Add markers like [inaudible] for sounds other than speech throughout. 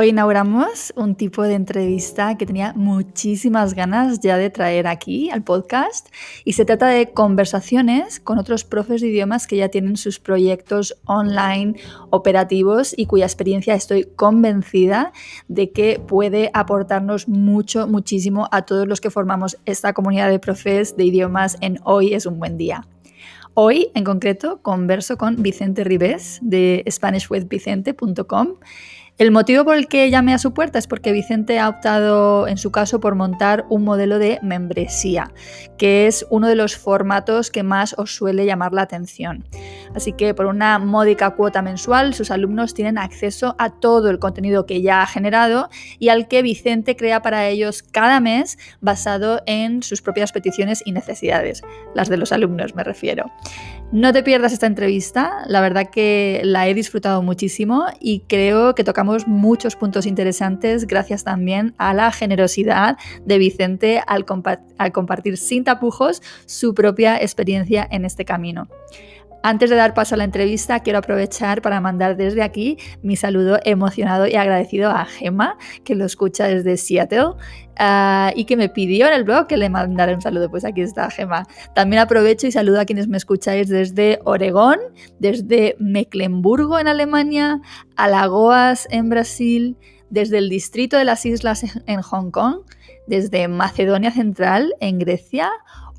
Hoy inauguramos un tipo de entrevista que tenía muchísimas ganas ya de traer aquí al podcast y se trata de conversaciones con otros profes de idiomas que ya tienen sus proyectos online operativos y cuya experiencia estoy convencida de que puede aportarnos mucho, muchísimo a todos los que formamos esta comunidad de profes de idiomas en Hoy es un buen día. Hoy, en concreto, converso con Vicente Ribés de SpanishWithVicente.com el motivo por el que llamé a su puerta es porque Vicente ha optado, en su caso, por montar un modelo de membresía, que es uno de los formatos que más os suele llamar la atención. Así que por una módica cuota mensual, sus alumnos tienen acceso a todo el contenido que ya ha generado y al que Vicente crea para ellos cada mes basado en sus propias peticiones y necesidades, las de los alumnos me refiero. No te pierdas esta entrevista, la verdad que la he disfrutado muchísimo y creo que tocamos muchos puntos interesantes gracias también a la generosidad de Vicente al, al compartir sin tapujos su propia experiencia en este camino. Antes de dar paso a la entrevista, quiero aprovechar para mandar desde aquí mi saludo emocionado y agradecido a Gemma, que lo escucha desde Seattle ah, y que me pidió en el blog que le mandara un saludo. Pues aquí está Gemma. También aprovecho y saludo a quienes me escucháis desde Oregón, desde Mecklenburgo en Alemania, Alagoas en Brasil, desde el distrito de las islas en Hong Kong, desde Macedonia Central en Grecia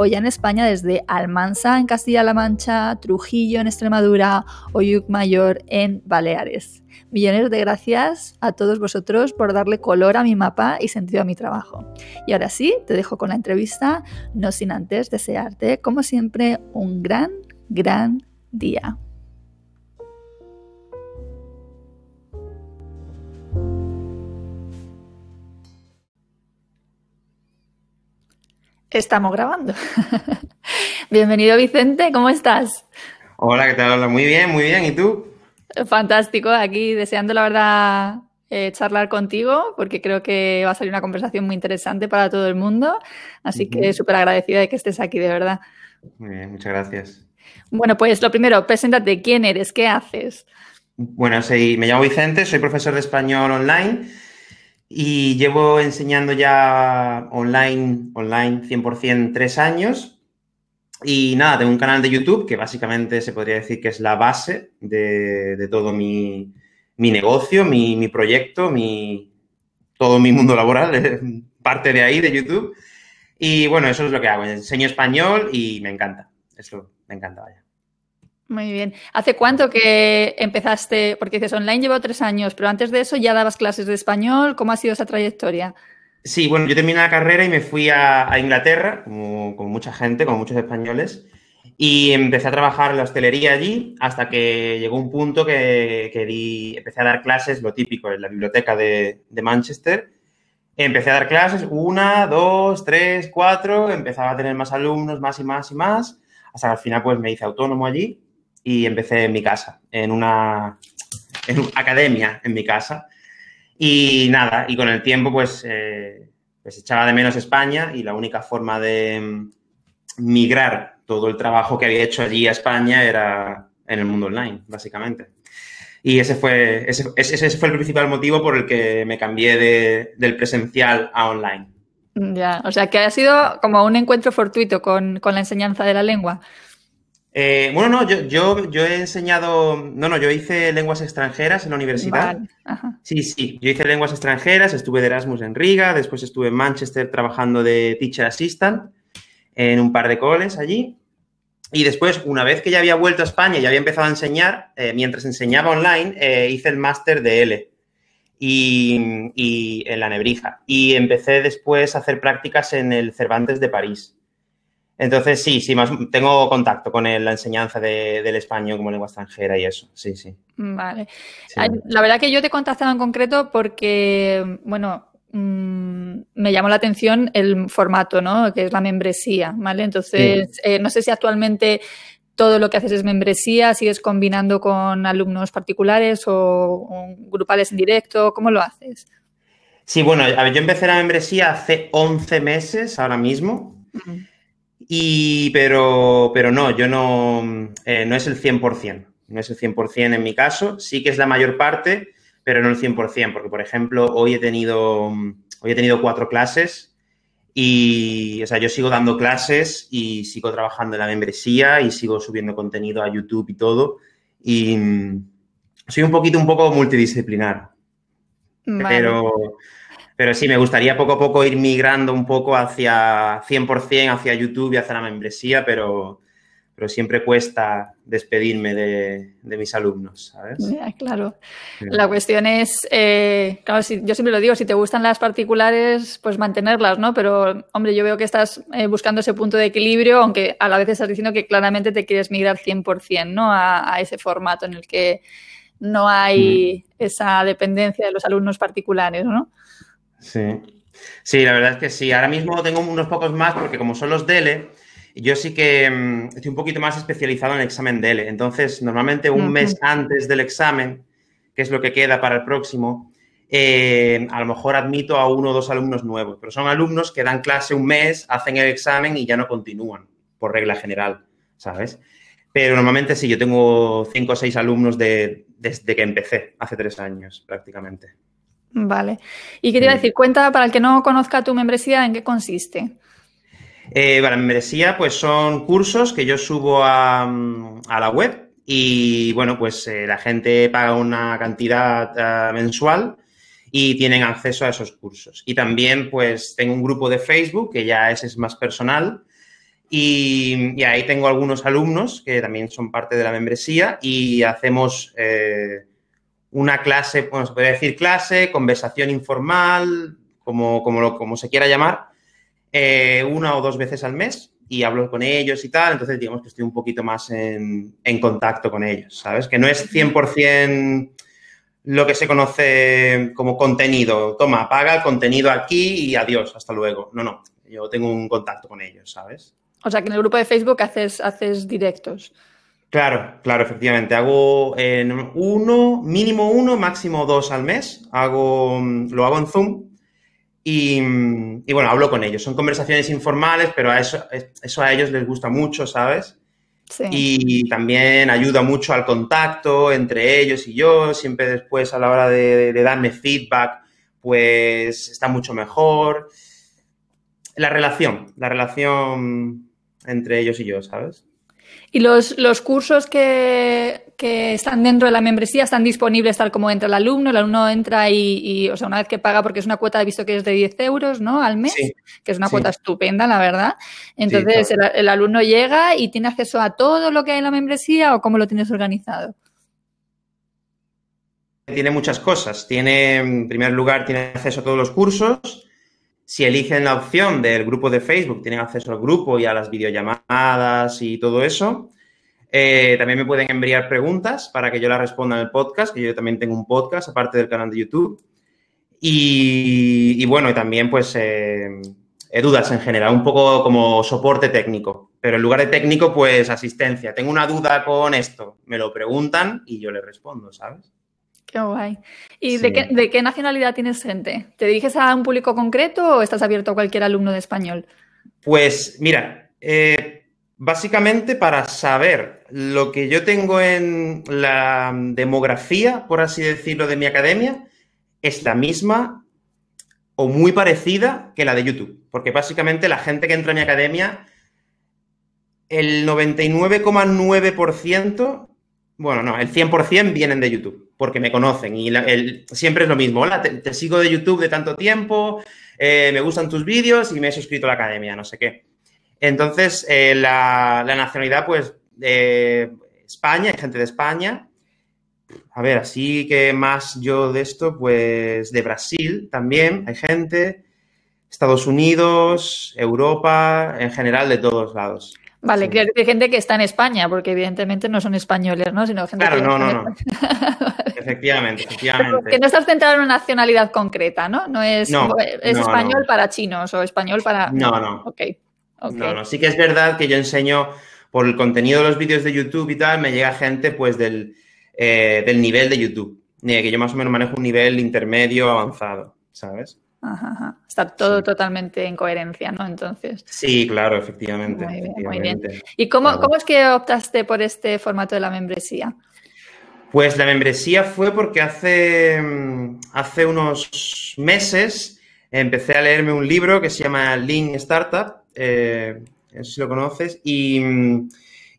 o ya en España desde Almansa en Castilla-La Mancha, Trujillo en Extremadura o Mayor en Baleares. Millones de gracias a todos vosotros por darle color a mi mapa y sentido a mi trabajo. Y ahora sí, te dejo con la entrevista, no sin antes desearte, como siempre, un gran, gran día. Estamos grabando. [laughs] Bienvenido Vicente, ¿cómo estás? Hola, ¿qué tal? Muy bien, muy bien. ¿Y tú? Fantástico, aquí deseando la verdad eh, charlar contigo porque creo que va a salir una conversación muy interesante para todo el mundo. Así que súper agradecida de que estés aquí, de verdad. Muy bien, muchas gracias. Bueno, pues lo primero, preséntate, ¿quién eres? ¿Qué haces? Bueno, soy, me llamo Vicente, soy profesor de español online y llevo enseñando ya online, online 100% tres años. Y nada, tengo un canal de YouTube que básicamente se podría decir que es la base de, todo mi, negocio, mi, proyecto, mi, todo mi mundo laboral, parte de ahí, de YouTube. Y bueno, eso es lo que hago. Enseño español y me encanta. Eso me encanta, vaya. Muy bien. ¿Hace cuánto que empezaste? Porque dices, online llevo tres años, pero antes de eso ya dabas clases de español. ¿Cómo ha sido esa trayectoria? Sí, bueno, yo terminé la carrera y me fui a, Inglaterra, como, mucha gente, como muchos españoles, y empecé a trabajar en la hostelería allí hasta que llegó un punto que, empecé a dar clases, lo típico, en la biblioteca de, de Manchester. Empecé a dar clases, una, dos, tres, cuatro, empezaba a tener más alumnos, más y más y más, hasta que al final pues me hice autónomo allí y empecé en mi casa, en una, academia en mi casa. Y nada, y con el tiempo pues, eh, pues echaba de menos España y la única forma de mm, migrar todo el trabajo que había hecho allí a España era en el mundo online, básicamente. Y ese fue, ese, ese fue el principal motivo por el que me cambié de, del presencial a online. Ya, o sea que ha sido como un encuentro fortuito con, con la enseñanza de la lengua. Eh, bueno, no, yo, yo, he enseñado, no, no, yo hice lenguas extranjeras en la universidad. Sí, sí, yo hice lenguas extranjeras, estuve de Erasmus en Riga, después estuve en Manchester trabajando de teacher assistant en un par de coles allí. Y después, una vez que ya había vuelto a España y había empezado a enseñar, eh, mientras enseñaba online, eh, hice el máster de L y, y en la Nebrija. Y empecé después a hacer prácticas en el Cervantes de París. Entonces, sí, sí, más tengo contacto con la enseñanza del español como lengua extranjera y eso, sí, sí. Vale. La verdad que yo te he contactado en concreto porque, bueno, mm, me llamó la atención el formato, ¿no? Que es la membresía, ¿vale? Entonces, eh, no sé si actualmente todo lo que haces es membresía, sigues combinando con alumnos particulares o, grupales en directo, ¿cómo lo haces? Sí, bueno, a ver, yo empecé la membresía hace 11 meses ahora mismo. Y, pero, pero no, yo no, eh, no es el 100%, no es el 100% en mi caso, sí que es la mayor parte, pero no el 100%, porque, por ejemplo, hoy he tenido, hoy he tenido cuatro clases y, o sea, yo sigo dando clases y sigo trabajando en la membresía y sigo subiendo contenido a YouTube y todo. Y soy un poquito, un poco multidisciplinar. Pero, pero sí, me gustaría poco a poco ir migrando un poco hacia 100% hacia YouTube y hacia la membresía, pero, pero siempre cuesta despedirme de, mis alumnos, ¿sabes? claro. La cuestión es, eh, claro, yo siempre lo digo, si te gustan las particulares, pues mantenerlas, ¿no? Pero, hombre, yo veo que estás eh, buscando ese punto de equilibrio, aunque a la vez estás diciendo que claramente te quieres migrar 100%, ¿no? A, a ese formato en el que no hay esa dependencia de los alumnos particulares, ¿no? Sí. Sí, la verdad es que sí. Ahora mismo tengo unos pocos más porque como son los DELE, yo sí que mm, estoy un poquito más especializado en el examen DELE. Entonces, normalmente un mes antes del examen, que es lo que queda para el próximo, eh, a lo mejor admito a uno o dos alumnos nuevos, pero son alumnos que dan clase un mes, hacen el examen y ya no continúan, por regla general, ¿sabes? Pero normalmente sí, yo tengo cinco o seis alumnos de, desde que empecé, hace tres años prácticamente. Vale. ¿Y qué te iba a decir? Cuenta para el que no conozca tu membresía, ¿en qué consiste? Eh, la membresía, pues son cursos que yo subo a, la web y, bueno, pues eh, la gente paga una cantidad eh, mensual y tienen acceso a esos cursos. Y también, pues, tengo un grupo de Facebook que ya es, es más personal y, ahí tengo algunos alumnos que también son parte de la membresía y hacemos eh, una clase, bueno, se puede decir clase, conversación informal, como, como, como se quiera llamar, eh, una o dos veces al mes y hablo con ellos y tal, entonces digamos que estoy un poquito más en, en contacto con ellos, ¿sabes? Que no es 100% lo que se conoce como contenido. Toma, paga el contenido aquí y adiós, hasta luego. No, no, yo tengo un contacto con ellos, ¿sabes? O sea, que en el grupo de Facebook haces, haces directos. Claro, claro, efectivamente. Hago en uno, mínimo uno, máximo dos al mes. Hago, lo hago en Zoom y, bueno, hablo con ellos. Son conversaciones informales, pero a eso, eso a ellos les gusta mucho, ¿sabes? Sí. Y también ayuda mucho al contacto entre ellos y yo. Siempre después, a la hora de, de darme feedback, pues está mucho mejor. La relación, la relación entre ellos y yo, ¿sabes? ¿Y los, los cursos que, están dentro de la membresía están disponibles tal como entra el alumno? El alumno entra y, o sea, una vez que paga, porque es una cuota, he visto que es de 10 euros, ¿no? Al mes, que es una cuota estupenda, la verdad. Entonces, el, alumno llega y tiene acceso a todo lo que hay en la membresía o cómo lo tienes organizado? Tiene muchas cosas. Tiene, en primer lugar, tiene acceso a todos los cursos si eligen la opción del grupo de Facebook, tienen acceso al grupo y a las videollamadas y todo eso. Eh, también me pueden enviar preguntas para que yo las responda en el podcast, que yo también tengo un podcast aparte del canal de YouTube. Y, bueno, también pues eh, dudas en general, un poco como soporte técnico. Pero en lugar de técnico, pues asistencia. Tengo una duda con esto, me lo preguntan y yo le respondo, ¿sabes? Qué guay. ¿Y de, qué, nacionalidad tienes gente? ¿Te diriges a un público concreto o estás abierto a cualquier alumno de español? Pues mira, eh, básicamente para saber lo que yo tengo en la demografía, por así decirlo, de mi academia, es la misma o muy parecida que la de YouTube. Porque básicamente la gente que entra a mi academia, el 99,9%, bueno, no, el 100% vienen de YouTube porque me conocen y siempre es lo mismo. Hola, te, sigo de YouTube de tanto tiempo, eh, me gustan tus vídeos y me he suscrito a la academia, no sé qué. Entonces, eh, la, nacionalidad, pues, España, hay gente de España. A ver, así que más yo de esto, pues, de Brasil también hay gente, Estados Unidos, Europa, en general de todos lados. Vale, sí. hay gente que está en España, porque evidentemente no son españoles, ¿no? Sino gente claro, no, no, no. [laughs] efectivamente, efectivamente. que no estás centrado en una nacionalidad concreta, ¿no? No es, es español para chinos o español para. No, no. Ok. No, no. Sí que es verdad que yo enseño por el contenido de los vídeos de YouTube y tal, me llega gente pues del, eh, del nivel de YouTube. Que yo más o menos manejo un nivel intermedio avanzado, ¿sabes? Ajá, Está todo totalmente en coherencia, ¿no? Entonces. Sí, claro, efectivamente. Muy bien. ¿Y cómo, cómo, es que optaste por este formato de la membresía? Pues la membresía fue porque hace, hace unos meses empecé a leerme un libro que se llama Lean Startup, eh, no sé si lo conoces, y,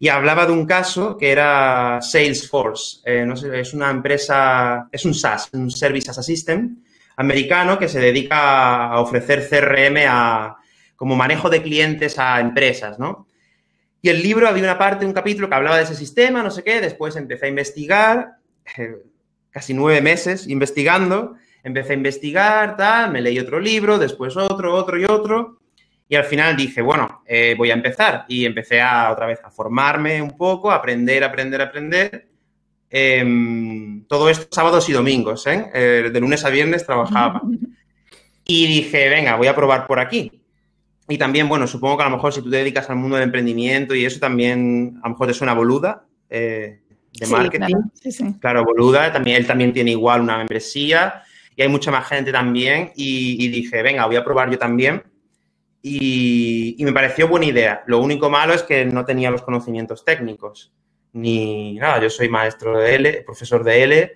y, hablaba de un caso que era Salesforce. Eh, no sé, es una empresa, es un SaaS, un Service as a System americano que se dedica a ofrecer CRM a, como manejo de clientes a empresas, ¿no? Y el libro había una parte, un capítulo que hablaba de ese sistema, no sé qué, después empecé a investigar, eh, casi nueve meses investigando, empecé a investigar, tal, me leí otro libro, después otro, otro y otro, y al final dije, bueno, eh, voy a empezar. Y empecé a, otra vez a formarme un poco, a aprender, aprender, aprender. Em, todo esto sábados y domingos, ¿eh? ¿eh? De lunes a viernes trabajaba. [laughs] Y dije, venga, voy a probar por aquí. Y también, bueno, supongo que a lo mejor si tú te dedicas al mundo del emprendimiento y eso también, a lo mejor te suena boluda eh, de marketing. Claro, boluda, también, él también tiene igual una membresía y hay mucha más gente también. Y, dije, venga, voy a probar yo también. Y, me pareció buena idea. Lo único malo es que no tenía los conocimientos técnicos. Ni nada, yo soy maestro de L, profesor de L,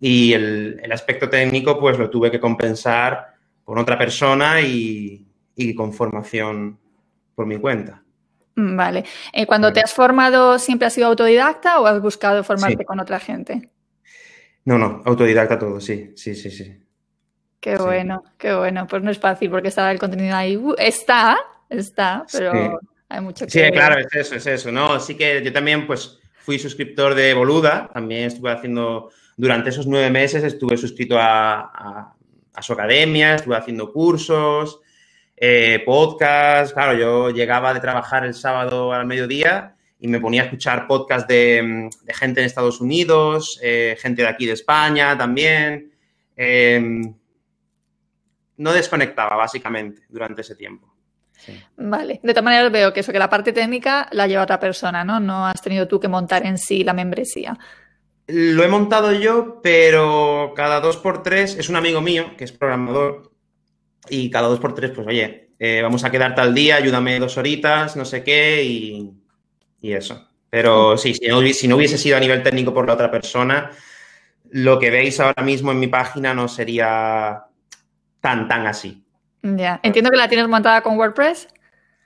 y el, el aspecto técnico, pues lo tuve que compensar con otra persona y, y con formación por mi cuenta. Mm, vale. Eh, cuando te has formado, ¿siempre has sido autodidacta o has buscado formarte con otra gente? No, no, autodidacta todo, sí, sí, sí, sí. Qué bueno, qué bueno. Pues no es fácil porque está el contenido ahí. Uh, está, está, pero hay mucho que... Sí, claro, es eso, es eso, ¿no? Sí que yo también, pues, fui suscriptor de Boluda, también estuve haciendo, durante esos nueve meses estuve suscrito a su academia, estuve haciendo cursos, eh, podcast, claro, yo llegaba de trabajar el sábado al mediodía y me ponía a escuchar podcast de, gente en Estados Unidos, eh, gente de aquí de España también. Em, no desconectaba, básicamente, durante ese tiempo. Vale, de todas maneras veo que eso, que la parte técnica la lleva otra persona, ¿no? No has tenido tú que montar en sí la membresía. Lo he montado yo, pero cada dos por tres es un amigo mío que es programador y cada dos por tres, pues oye, eh, vamos a quedar tal día, ayúdame dos horitas, no sé qué, y, eso. Pero sí, si no, si no, hubiese sido a nivel técnico por la otra persona, lo que veis ahora mismo en mi página no sería tan, tan así. Ya, entiendo que la tienes montada con WordPress.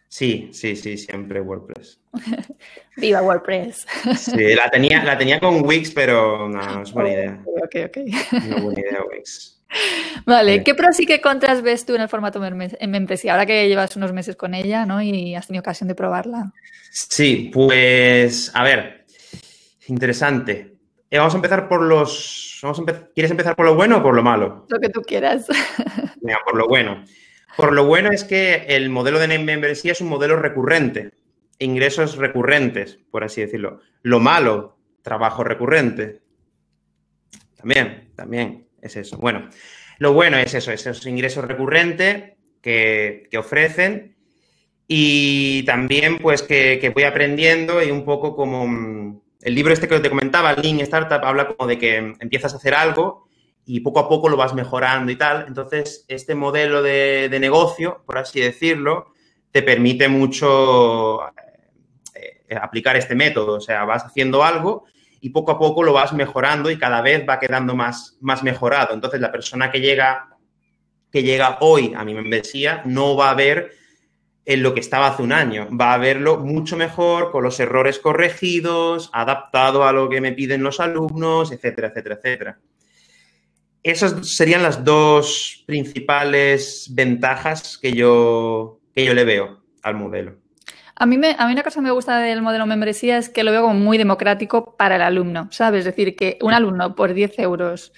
Sí, sí, sí, siempre WordPress. [laughs] Viva WordPress. Sí, la tenía, la tenía con Wix, pero no, no es buena idea. Ok, ok. No buena idea Wix. Vale, ¿qué pros y qué contras ves tú en el formato en membresía? Ahora que llevas unos meses con ella, ¿no? Y has tenido ocasión de probarla. Sí, pues, a ver, interesante. Eh, vamos a empezar por los... ¿Quieres empezar por lo bueno o por lo malo? Lo que tú quieras. [laughs] Mira, por lo bueno. Por lo bueno es que el modelo de membresía es un modelo recurrente, ingresos recurrentes, por así decirlo. Lo malo, trabajo recurrente. También, también es eso. Bueno, lo bueno es eso, esos ingresos recurrentes que, ofrecen y también pues que, voy aprendiendo y un poco como mm, el libro este que te comentaba, Lean Startup, habla como de que empiezas a hacer algo y poco a poco lo vas mejorando y tal. Entonces, este modelo de, negocio, por así decirlo, te permite mucho eh, eh, aplicar este método. O sea, vas haciendo algo y poco a poco lo vas mejorando y cada vez va quedando más, más mejorado. Entonces, la persona que llega, que llega hoy a mi membresía no va a ver en lo que estaba hace un año, va a verlo mucho mejor, con los errores corregidos, adaptado a lo que me piden los alumnos, etcétera, etcétera, etcétera. Esas serían las dos principales ventajas que yo, que yo le veo al modelo. A mí, me, a mí una cosa que me gusta del modelo membresía es que lo veo como muy democrático para el alumno, ¿sabes? Es decir, que un alumno por 10 euros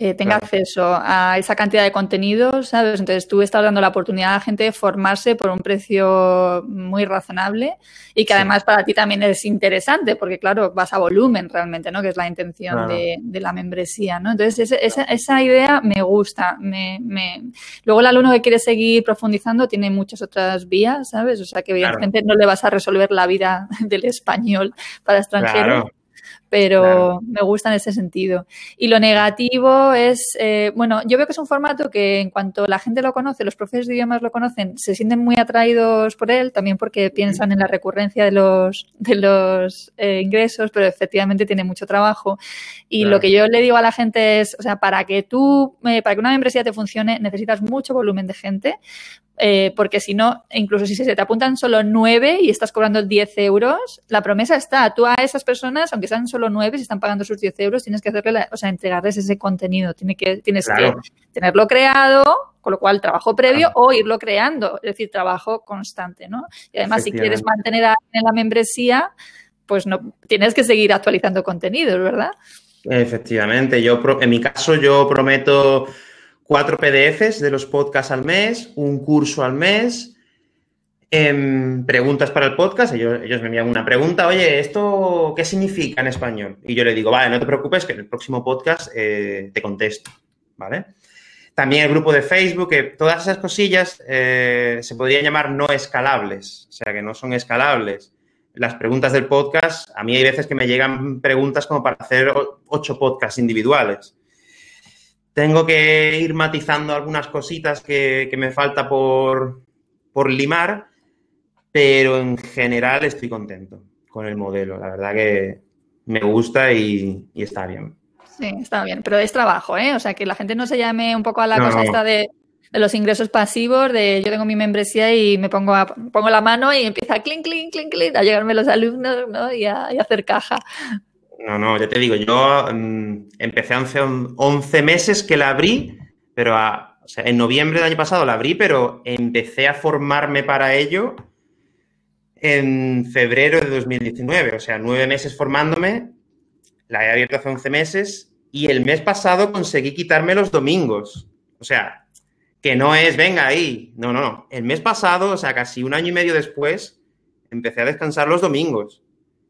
eh, tenga acceso a esa cantidad de contenidos, ¿sabes? Entonces tú estás dando la oportunidad a la gente de formarse por un precio muy razonable y que además para ti también es interesante porque, claro, vas a volumen realmente, ¿no? Que es la intención de, la membresía, ¿no? Entonces esa, esa, idea me gusta. Me, me... Luego el alumno que quiere seguir profundizando tiene muchas otras vías, ¿sabes? O sea que evidentemente no le vas a resolver la vida [laughs] del español para extranjeros. Pero me gusta en ese sentido. Y lo negativo es, eh, bueno, yo veo que es un formato que en cuanto la gente lo conoce, los profesores de idiomas lo conocen, se sienten muy atraídos por él, también porque piensan en la recurrencia de los, de los eh, ingresos, pero efectivamente tiene mucho trabajo. Y lo que yo le digo a la gente es, o sea, para que tú, eh, para que una membresía te funcione, necesitas mucho volumen de gente, eh, porque si no, incluso si se te apuntan solo nueve y estás cobrando 10 euros, la promesa está. Tú a esas personas, aunque sean solo nueve, si están pagando sus 10 euros, tienes que hacerle, o sea, entregarles ese contenido. Tiene que, tienes que tenerlo creado, con lo cual trabajo previo o irlo creando, es decir, trabajo constante, ¿no? Y además, si quieres mantener a, en la membresía, pues no tienes que seguir actualizando contenidos, ¿verdad? Efectivamente, yo en mi caso yo prometo cuatro PDFs de los podcasts al mes, un curso al mes, em, preguntas para el podcast. Ellos, me envían una pregunta, oye, ¿esto qué significa en español? Y yo le digo, vale, no te preocupes, que en el próximo podcast eh, te contesto, ¿vale? También el grupo de Facebook, que todas esas cosillas eh, se podrían llamar no escalables, o sea, que no son escalables. Las preguntas del podcast, a mí hay veces que me llegan preguntas como para hacer ocho podcasts individuales. Tengo que ir matizando algunas cositas que, me falta por, limar, pero en general estoy contento con el modelo. La verdad que me gusta y, está bien. Sí, está bien, pero es trabajo, ¿eh? O sea, que la gente no se llame un poco a la cosa esta de, los ingresos pasivos, de yo tengo mi membresía y me pongo, pongo la mano y empieza clink, clink, clink, clink, a llegarme los alumnos ¿no? y, a, y a hacer caja. No, no, ya te digo, yo mm, empecé hace 11 meses que la abrí, pero en noviembre del año pasado la abrí, pero empecé a formarme para ello en febrero de 2019, o sea, nueve meses formándome, la he abierto hace 11 meses y el mes pasado conseguí quitarme los domingos. O sea, que no es, venga ahí, no, no, no. El mes pasado, o sea, casi un año y medio después, empecé a descansar los domingos.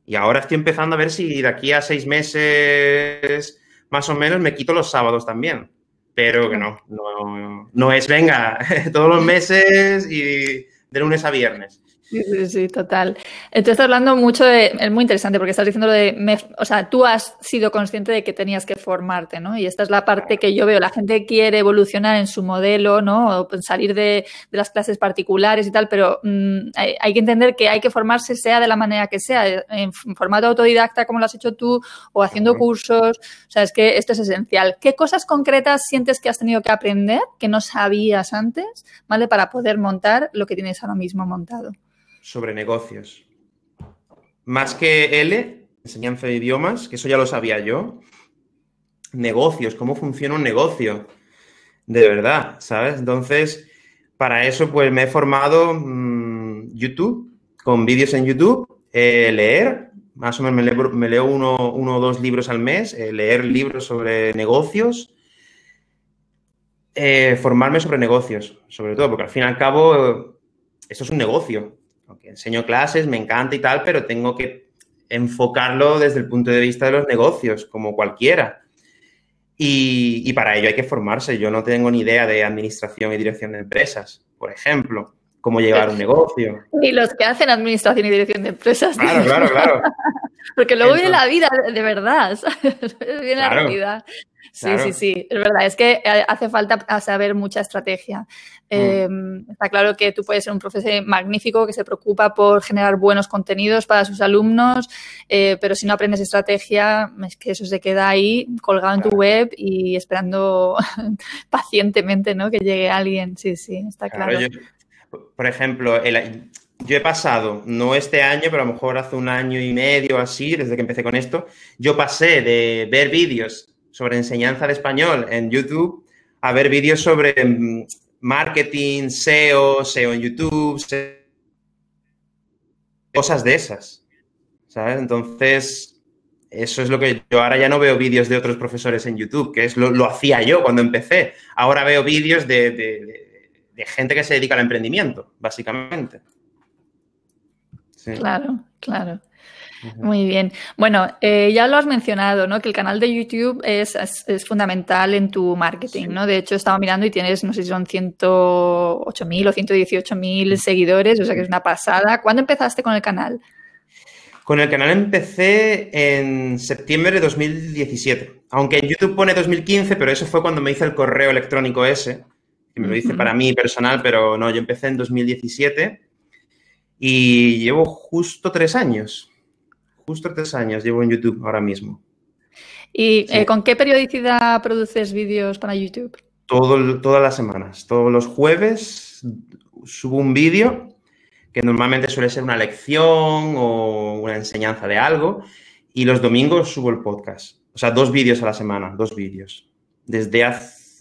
Y ahora estoy empezando a ver si de aquí a seis meses más o menos me quito los sábados también. Pero que no, no, no es venga [laughs] todos los meses y de lunes a viernes. Sí, sí, sí, total. Estás hablando mucho de, es muy interesante porque estás diciendo lo de, o sea, tú has sido consciente de que tenías que formarte, ¿no? Y esta es la parte que yo veo, la gente quiere evolucionar en su modelo, ¿no? O salir de, las clases particulares y tal, pero mm, hay, que entender que hay que formarse sea de la manera que sea, en formato autodidacta como lo has hecho tú o haciendo cursos, o sea, es que esto es esencial. ¿Qué cosas concretas sientes que has tenido que aprender que no sabías antes, ¿vale? Para poder montar lo que tienes ahora mismo montado sobre negocios. Más que L, enseñanza de idiomas, que eso ya lo sabía yo. Negocios, cómo funciona un negocio. De verdad, ¿sabes? Entonces, para eso, pues me he formado mm, YouTube, con vídeos en YouTube, eh, leer, más o menos me leo, uno, o dos libros al mes, eh, leer libros sobre negocios, eh, formarme sobre negocios, sobre todo, porque al fin y al cabo, esto es un negocio aunque enseño clases, me encanta y tal, pero tengo que enfocarlo desde el punto de vista de los negocios, como cualquiera. Y, para ello hay que formarse. Yo no tengo ni idea de administración y dirección de empresas, por ejemplo, cómo llevar un negocio. Y los que hacen administración y dirección de empresas. Claro, claro, claro. [laughs] Porque luego viene la vida de verdad, [laughs] viene la realidad. Sí, sí, sí, es verdad, es que eh, hace falta saber mucha estrategia. Mm. Em, está claro que tú puedes ser un profesor magnífico que se preocupa por generar buenos contenidos para sus alumnos, eh, pero si no aprendes estrategia, es que eso se queda ahí colgado en tu web y esperando [laughs] pacientemente ¿no? que llegue alguien. Sí, sí, está claro. por ejemplo, yo he pasado, no este año, pero a lo mejor hace un año y medio así, desde que empecé con esto, yo pasé de ver vídeos sobre enseñanza de español en YouTube a ver vídeos sobre mm, marketing, SEO, SEO en YouTube, cosas de esas. ¿Sabes? Entonces, eso es lo que yo ahora ya no veo vídeos de otros profesores en YouTube, que es lo, hacía yo cuando empecé. Ahora veo vídeos de, gente que se dedica al emprendimiento, básicamente. Claro, claro. Muy bien. Bueno, eh, ya lo has mencionado, ¿no? Que el canal de YouTube es, es, fundamental en tu marketing, ¿no? De hecho, estaba mirando y tienes, no sé si son 108.000 o 118.000 seguidores, o sea que es una pasada. ¿Cuándo empezaste con el canal? Con el canal empecé en septiembre de 2017. Aunque en YouTube pone 2015, pero eso fue cuando me hice el correo electrónico ese. Que me lo hice para mí personal, pero no, yo empecé en 2017 y llevo justo tres años. Justo tres años llevo en YouTube ahora mismo. ¿Y eh, con qué periodicidad produces vídeos para YouTube? Todo, todas las semanas. Todos los jueves subo un vídeo que normalmente suele ser una lección o una enseñanza de algo, y los domingos subo el podcast. O sea, dos vídeos a la semana, dos vídeos. Desde,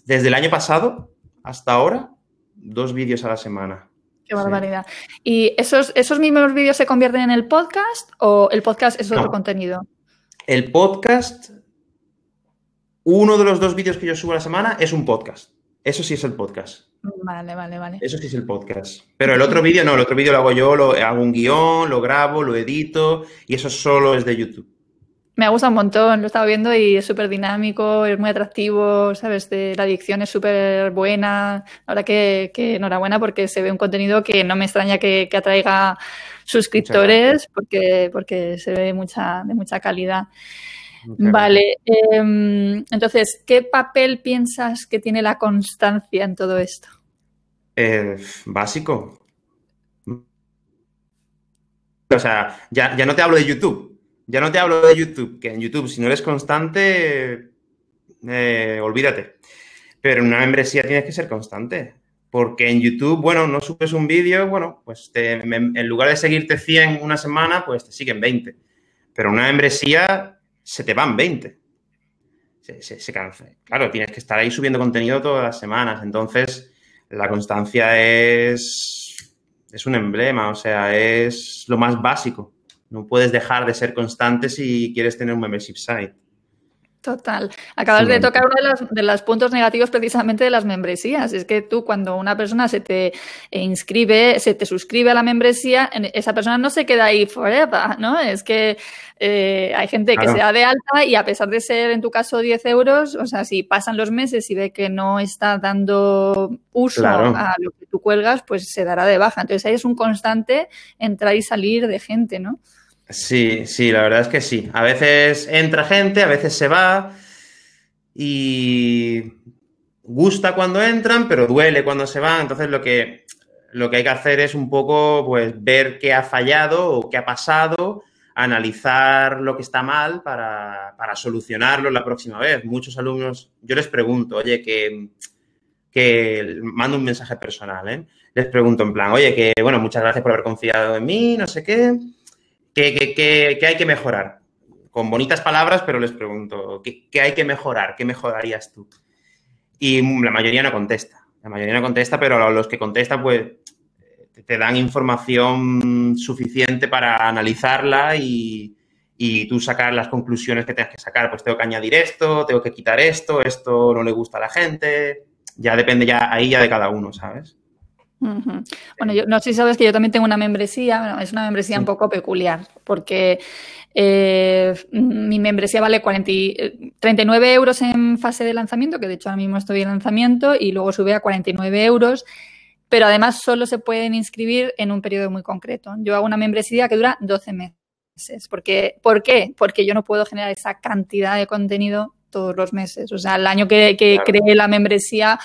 desde el año pasado hasta ahora, dos vídeos a la semana. Qué barbaridad. ¿Y esos, esos mismos vídeos se convierten en el podcast o el podcast es otro contenido? El podcast, uno de los dos vídeos que yo subo a la semana es un podcast. Eso sí es el podcast. Vale, vale, vale. Eso sí es el podcast. Pero el otro vídeo no, el otro vídeo lo hago yo, lo, hago un guion, lo grabo, lo edito y eso solo es de YouTube. Me gusta un montón, lo he estado viendo y es súper dinámico, es muy atractivo, ¿sabes? la adicción es súper buena. Ahora que, que, enhorabuena porque se ve un contenido que no me extraña que, atraiga suscriptores porque, porque se ve mucha, de mucha calidad. vale, em, entonces, ¿qué papel piensas que tiene la constancia en todo esto? Eh, básico. O sea, ya, no te hablo de YouTube. Ya no te hablo de YouTube, que en YouTube, si no eres constante, eh, olvídate. Pero en una membresía tienes que ser constante. Porque en YouTube, bueno, no subes un vídeo, bueno, pues en lugar de seguirte 100 una semana, pues te siguen 20. Pero en una membresía se te van 20. Se, se, Claro, tienes que estar ahí subiendo contenido todas las semanas. Entonces, la constancia es, es un emblema, o sea, es lo más básico. No puedes dejar de ser constante si quieres tener un membership site. Total. Acabas de tocar uno de los, de los, puntos negativos precisamente de las membresías. Es que tú cuando una persona se te inscribe, se te suscribe a la membresía, esa persona no se queda ahí forever, ¿no? Es que eh, hay gente que se da de alta y a pesar de ser en tu caso 10 euros, o sea, si pasan los meses y ve que no está dando uso a lo que tú cuelgas, pues se dará de baja. Entonces ahí es un constante entrar y salir de gente, ¿no? Sí, sí, la verdad es que sí. A veces entra gente, a veces se va y gusta cuando entran, pero duele cuando se van. Entonces lo que, lo que hay que hacer es un poco pues ver qué ha fallado o qué ha pasado, analizar lo que está mal para, solucionarlo la próxima vez. Muchos alumnos, yo les pregunto, oye, que, que mando un mensaje personal, ¿eh? Les pregunto en plan, oye, que bueno, muchas gracias por haber confiado en mí, no sé qué ¿Qué, hay que mejorar? Con bonitas palabras, pero les pregunto, ¿qué, hay que mejorar? ¿Qué mejorarías tú? Y la mayoría no contesta. La mayoría no contesta, pero los que contestan, pues, te dan información suficiente para analizarla y, tú sacar las conclusiones que tengas que sacar. Pues tengo que añadir esto, tengo que quitar esto, esto no le gusta a la gente. Ya depende ya ahí ya de cada uno, ¿sabes? Bueno, yo no sé si sabes que yo también tengo una membresía, es una membresía un poco peculiar, porque eh, mi membresía vale 40, 39 euros en fase de lanzamiento, que de hecho ahora mismo estoy en lanzamiento, y luego sube a 49 euros, pero además solo se pueden inscribir en un periodo muy concreto. Yo hago una membresía que dura 12 meses. Porque, ¿Por qué? Porque yo no puedo generar esa cantidad de contenido todos los meses. O sea, el año que, que creé la membresía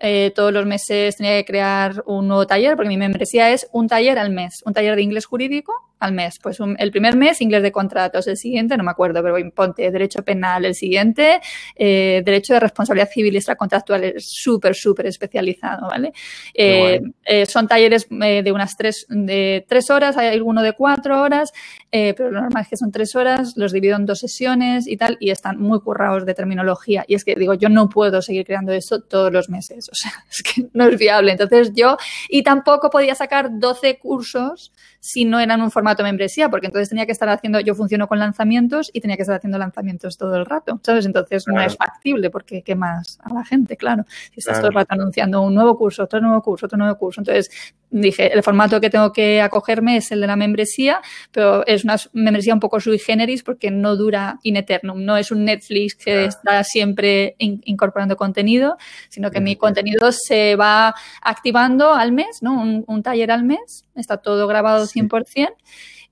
eh, todos los meses tenía que crear un nuevo taller, porque mi membresía es un taller al mes, un taller de inglés jurídico al mes. Pues el primer mes inglés de contratos, el siguiente, no me acuerdo, pero ponte derecho penal, el siguiente eh, derecho de responsabilidad civil y extracontractual, es súper, súper especializado, ¿vale? Eh, son talleres de unas tres, de tres horas, hay alguno de cuatro horas, pero lo normal es que son tres horas, los divido en dos sesiones y tal, y están muy currados de terminología. Y es que digo, yo no puedo seguir creando esto todos los meses. O sea, [laughs] es que no es viable. Entonces yo, y tampoco podía sacar 12 cursos si no eran un formato membresía, porque entonces tenía que estar haciendo, yo funciono con lanzamientos y tenía que estar haciendo lanzamientos todo el rato, ¿sabes? Entonces no es factible porque ¿qué más a la gente? Claro, si estás todo el rato anunciando un nuevo curso, otro nuevo curso, otro nuevo curso. Entonces dije, el formato que tengo que acogerme es el de la membresía, pero es una membresía un poco sui generis porque no dura in eternum, no es un Netflix que está siempre incorporando contenido, sino que mi contenido se va activando al mes, ¿no? Un, un taller al mes, está todo grabado 100%.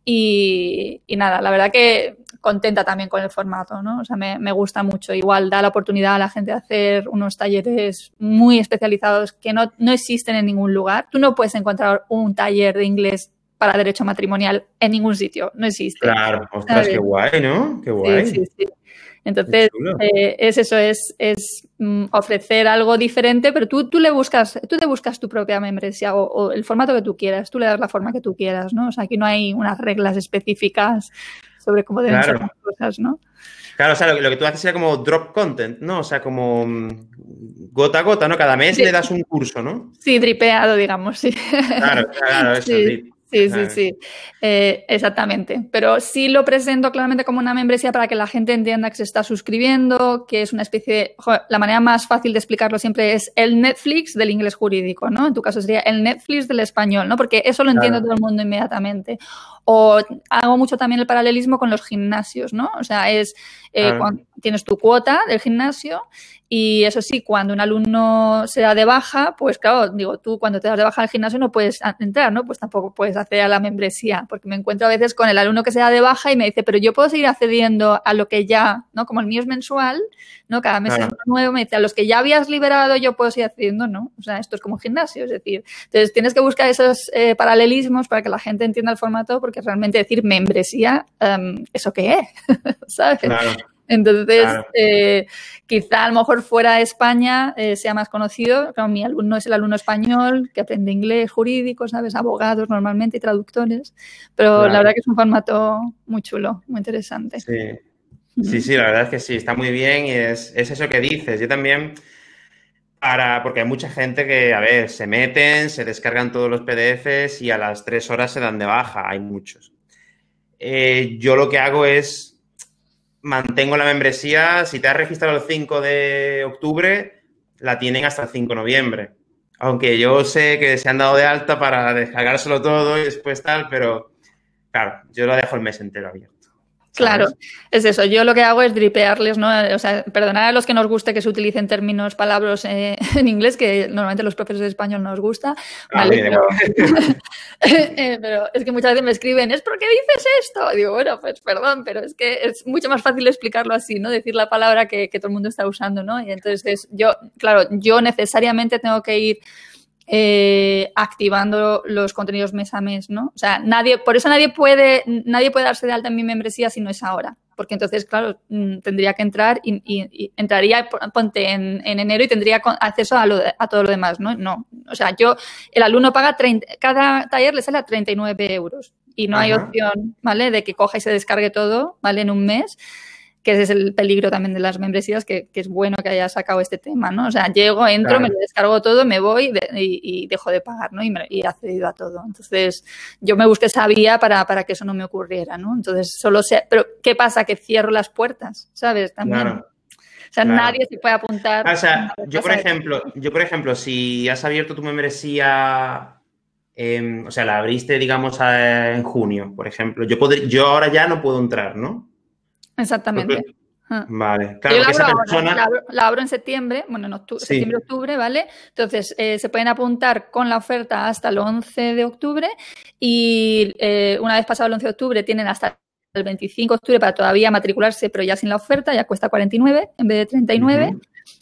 Y, nada, la verdad que contenta también con el formato, ¿no? O sea, me, me, gusta mucho. Igual da la oportunidad a la gente de hacer unos talleres muy especializados que no, no existen en ningún lugar. Tú no puedes encontrar un taller de inglés para derecho matrimonial en ningún sitio, no existe. Claro, ostras, qué guay, ¿no? Qué guay. Sí, sí, sí. Entonces, eh, es eso, es, es mm, ofrecer algo diferente, pero tú, tú le buscas, tú te buscas tu propia membresía o, o, el formato que tú quieras, tú le das la forma que tú quieras, ¿no? O sea, aquí no hay unas reglas específicas sobre cómo deben ser las cosas, ¿no? Claro, o sea, lo, lo, que tú haces sería como drop content, ¿no? O sea, como mm, gota a gota, ¿no? Cada mes sí. le das un curso, ¿no? Sí, dripeado, digamos, sí. Claro, claro, eso, [laughs] sí. Sí, sí, sí, eh, exactamente. Pero sí lo presento claramente como una membresía para que la gente entienda que se está suscribiendo, que es una especie de... Joder, la manera más fácil de explicarlo siempre es el Netflix del inglés jurídico, ¿no? En tu caso sería el Netflix del español, ¿no? Porque eso lo entiende claro. todo el mundo inmediatamente. O hago mucho también el paralelismo con los gimnasios, ¿no? O sea, es eh, claro. cuando tienes tu cuota del gimnasio y eso sí, cuando un alumno se da de baja, pues claro, digo, tú cuando te das de baja al gimnasio no puedes entrar, ¿no? Pues tampoco puedes acceder a la membresía, porque me encuentro a veces con el alumno que se da de baja y me dice, pero yo puedo seguir accediendo a lo que ya, ¿no? Como el mío es mensual, ¿no? Cada mes claro. es nuevo, me dice, a los que ya habías liberado yo puedo seguir accediendo, ¿no? O sea, esto es como gimnasio, es decir, entonces tienes que buscar esos eh, paralelismos para que la gente entienda el formato, porque realmente decir membresía, um, ¿eso qué es? [laughs] ¿Sabes? Claro. Entonces, claro. eh, quizá a lo mejor fuera de España eh, sea más conocido. Claro, mi alumno es el alumno español que aprende inglés jurídico, ¿sabes? Abogados normalmente y traductores. Pero claro. la verdad que es un formato muy chulo, muy interesante. Sí. Sí, sí, la verdad es que sí, está muy bien y es, es eso que dices. Yo también, para, porque hay mucha gente que, a ver, se meten, se descargan todos los PDFs y a las tres horas se dan de baja, hay muchos. Eh, yo lo que hago es mantengo la membresía. Si te has registrado el 5 de octubre, la tienen hasta el 5 de noviembre. Aunque yo sé que se han dado de alta para descargárselo todo y después tal, pero claro, yo lo dejo el mes entero abierto. Claro, es eso. Yo lo que hago es dripearles, ¿no? O sea, perdonar a los que nos guste que se utilicen términos, palabras eh, [laughs] en inglés, que normalmente los profesores de español nos gusta. ¿vale? Ah, [laughs] pero, eh, pero, es que muchas veces me escriben, ¿es por qué dices esto? Y digo, bueno, pues perdón, pero es que es mucho más fácil explicarlo así, ¿no? Decir la palabra que, que todo el mundo está usando, ¿no? Y entonces yo, claro, yo necesariamente tengo que ir eh, activando los contenidos mes a mes, ¿no? O sea, nadie, por eso nadie puede, nadie puede darse de alta en mi membresía si no es ahora. Porque entonces, claro, mm, tendría que entrar y, y, y entraría, ponte en, en, enero y tendría acceso a, lo, a, todo lo demás, ¿no? No. O sea, yo, el alumno paga 30, cada taller le sale a 39 euros y no Ajá. hay opción, ¿vale? De que coja y se descargue todo, ¿vale? En un mes que ese es el peligro también de las membresías, que, que, es bueno que haya sacado este tema, ¿no? O sea, llego, entro, claro. me lo descargo todo, me voy y, y, dejo de pagar, ¿no? Y, me, y he accedido a todo. Entonces, yo me busqué esa vía para, para que eso no me ocurriera, ¿no? Entonces, solo sé, pero ¿qué pasa? Que cierro las puertas, ¿sabes? También. Claro. O sea, claro. nadie se puede apuntar. O sea, yo por ejemplo, yo por ejemplo, si has abierto tu membresía eh, o sea, la abriste, digamos, a, en junio, por ejemplo. Yo, podré, yo ahora ya no puedo entrar, ¿no? Exactamente. Ah. Vale, claro, Yo la abro, persona... la, abro, la abro, en septiembre, bueno, en octubre, sí. septiembre, octubre, ¿vale? Entonces, eh, se pueden apuntar con la oferta hasta el 11 de octubre y eh, una vez pasado el 11 de octubre tienen hasta el 25 de octubre para todavía matricularse, pero ya sin la oferta, ya cuesta 49 en vez de 39 uh -huh.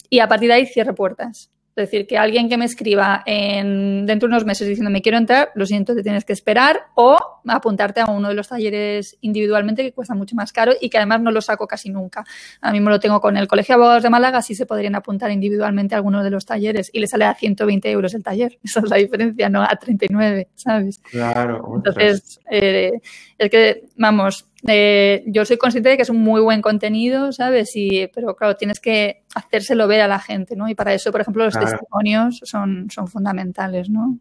y a partir de ahí cierre puertas. Es decir, que alguien que me escriba en, dentro de unos meses diciendo me quiero entrar, lo siento, te tienes que esperar o apuntarte a uno de los talleres individualmente que cuesta mucho más caro y que además no lo saco casi nunca. Ahora mismo lo tengo con el Colegio de Abogados de Málaga, sí se podrían apuntar individualmente a alguno de los talleres y le sale a 120 euros el taller. [laughs] Esa es la diferencia, no a 39, ¿sabes? Claro. Entonces, eh, es que, vamos, eh, yo soy consciente de que es un muy buen contenido, ¿sabes? Y, pero claro, tienes que hacérselo ver a la gente, ¿no? Y para eso, por ejemplo, los claro. testimonios son, son fundamentales, ¿no?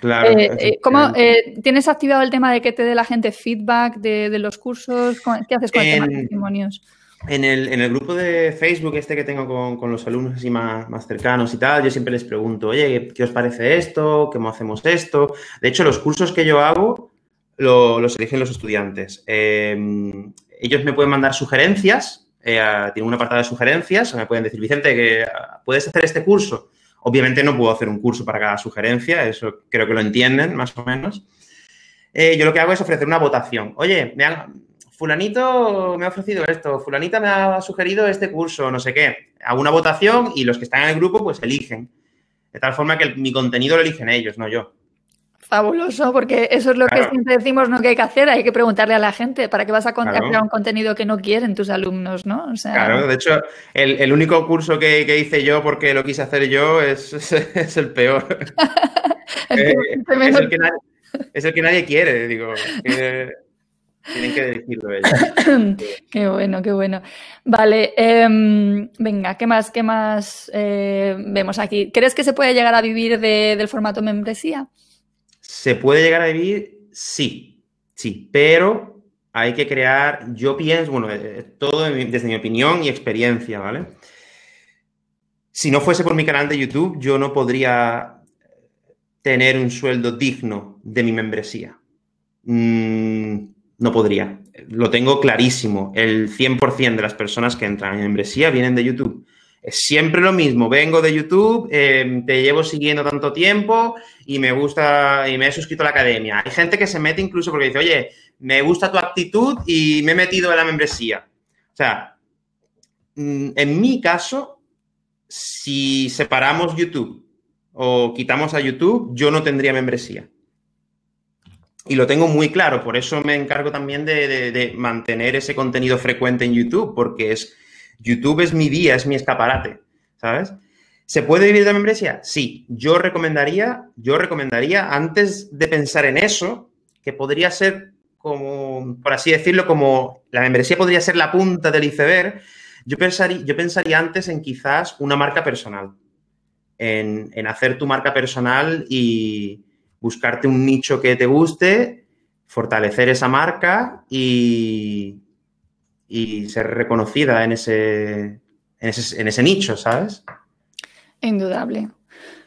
Claro. Eh, eh, ¿cómo, eh, ¿Tienes activado el tema de que te dé la gente feedback de, de los cursos? ¿Qué haces con en, el tema de testimonios? En el, en el, grupo de Facebook este que tengo con, con, los alumnos así más, más, cercanos y tal, yo siempre les pregunto, oye, ¿qué os parece esto? ¿Cómo hacemos esto? De hecho, los cursos que yo hago lo, los eligen los estudiantes. Eh, ellos me pueden mandar sugerencias, eh, tienen un apartado de sugerencias, me pueden decir, Vicente, que puedes hacer este curso. Obviamente no puedo hacer un curso para cada sugerencia, eso creo que lo entienden más o menos. eh, yo lo que hago es ofrecer una votación. Oye, me fulanito me ha ofrecido esto, fulanita me ha sugerido este curso, no sé qué. Hago una votación y los que están en el grupo pues eligen. De tal forma que mi contenido lo eligen ellos, no yo. Fabuloso, porque eso es lo que siempre decimos no que hay que hacer, hay que preguntarle a la gente para qué vas a contar un contenido que no quieren tus alumnos, ¿no? Claro, de hecho, el, único curso que, hice yo porque lo quise hacer yo es, [laughs] es, el peor. [laughs] Eh, es, el que nadie, es, el que nadie, quiere, digo. tienen que decirlo ellos. [coughs] qué bueno, qué bueno. Vale, em, venga, ¿qué más, qué más eh, vemos aquí? ¿Crees que se puede llegar a vivir del formato membresía? ¿Se puede llegar a vivir? Sí, sí, pero hay que crear, yo pienso, bueno, eh, todo desde mi opinión y experiencia, ¿vale? Si no fuese por mi canal de YouTube, yo no podría tener un sueldo digno de mi membresía. Mm, no podría. Lo tengo clarísimo. El 100% de las personas que entran en membresía vienen de YouTube. Es siempre lo mismo. Vengo de YouTube, em, te llevo siguiendo tanto tiempo y me gusta y me he suscrito a la academia. Hay gente que se mete incluso porque dice, oye, me gusta tu actitud y me he metido en la membresía. O sea, mm, en mi caso, si separamos YouTube o quitamos a YouTube, yo no tendría membresía. Y lo tengo muy claro, por eso me encargo también de, de mantener ese contenido frecuente en YouTube, porque es YouTube es mi día, es mi escaparate, ¿sabes? ¿Se puede vivir de membresía? Sí. Yo recomendaría, yo recomendaría, antes de pensar en eso, que podría ser como, por así decirlo, como la membresía podría ser la punta del iceberg, yo pensaría, yo pensaría antes en quizás una marca personal, en hacer tu marca personal y buscarte un nicho que te guste, fortalecer esa marca y, y ser reconocida en ese, en ese, en ese nicho, ¿sabes? Indudable.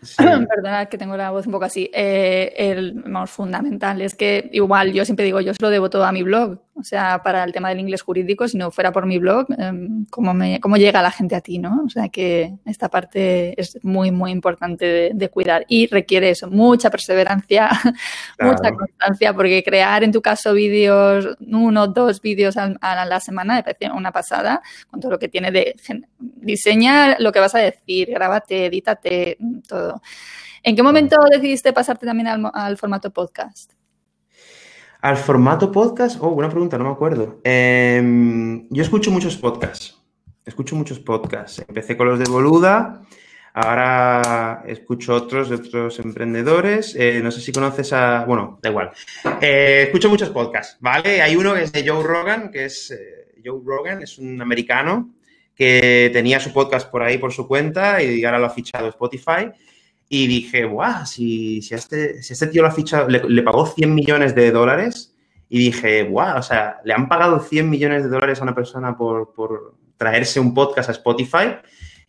[clears throat] Perdona que tengo la voz un poco así. Eh, el más fundamental es que igual yo siempre digo, yo se lo debo todo a mi blog. O sea, para el tema del inglés jurídico, si no fuera por mi blog, em, ¿cómo, me, cómo llega la gente a ti, no? O sea, que esta parte es muy, muy importante de, cuidar y requiere eso, mucha perseverancia, [laughs] mucha constancia, porque crear en tu caso vídeos, uno, dos vídeos a, la semana, me parece una pasada, con todo lo que tiene de diseña lo que vas a decir, grábate, edítate, todo. ¿En qué momento decidiste pasarte también al formato podcast? Al formato podcast, oh, buena pregunta, no me acuerdo. Em, yo escucho muchos podcasts. Escucho muchos podcasts. Empecé con los de Boluda, ahora escucho otros de otros emprendedores. Eh, no sé si conoces a. Bueno, da igual. Eh, escucho muchos podcasts, ¿vale? Hay uno que es de Joe Rogan, que es. Eh, Joe Rogan es un americano que tenía su podcast por ahí por su cuenta y ahora lo ha fichado Spotify. Y dije, guau, si, si, este, si este tío lo ha fichado, le, pagó 100 millones de dólares. Y dije, guau, o sea, le han pagado 100 millones de dólares a una persona por, por traerse un podcast a Spotify.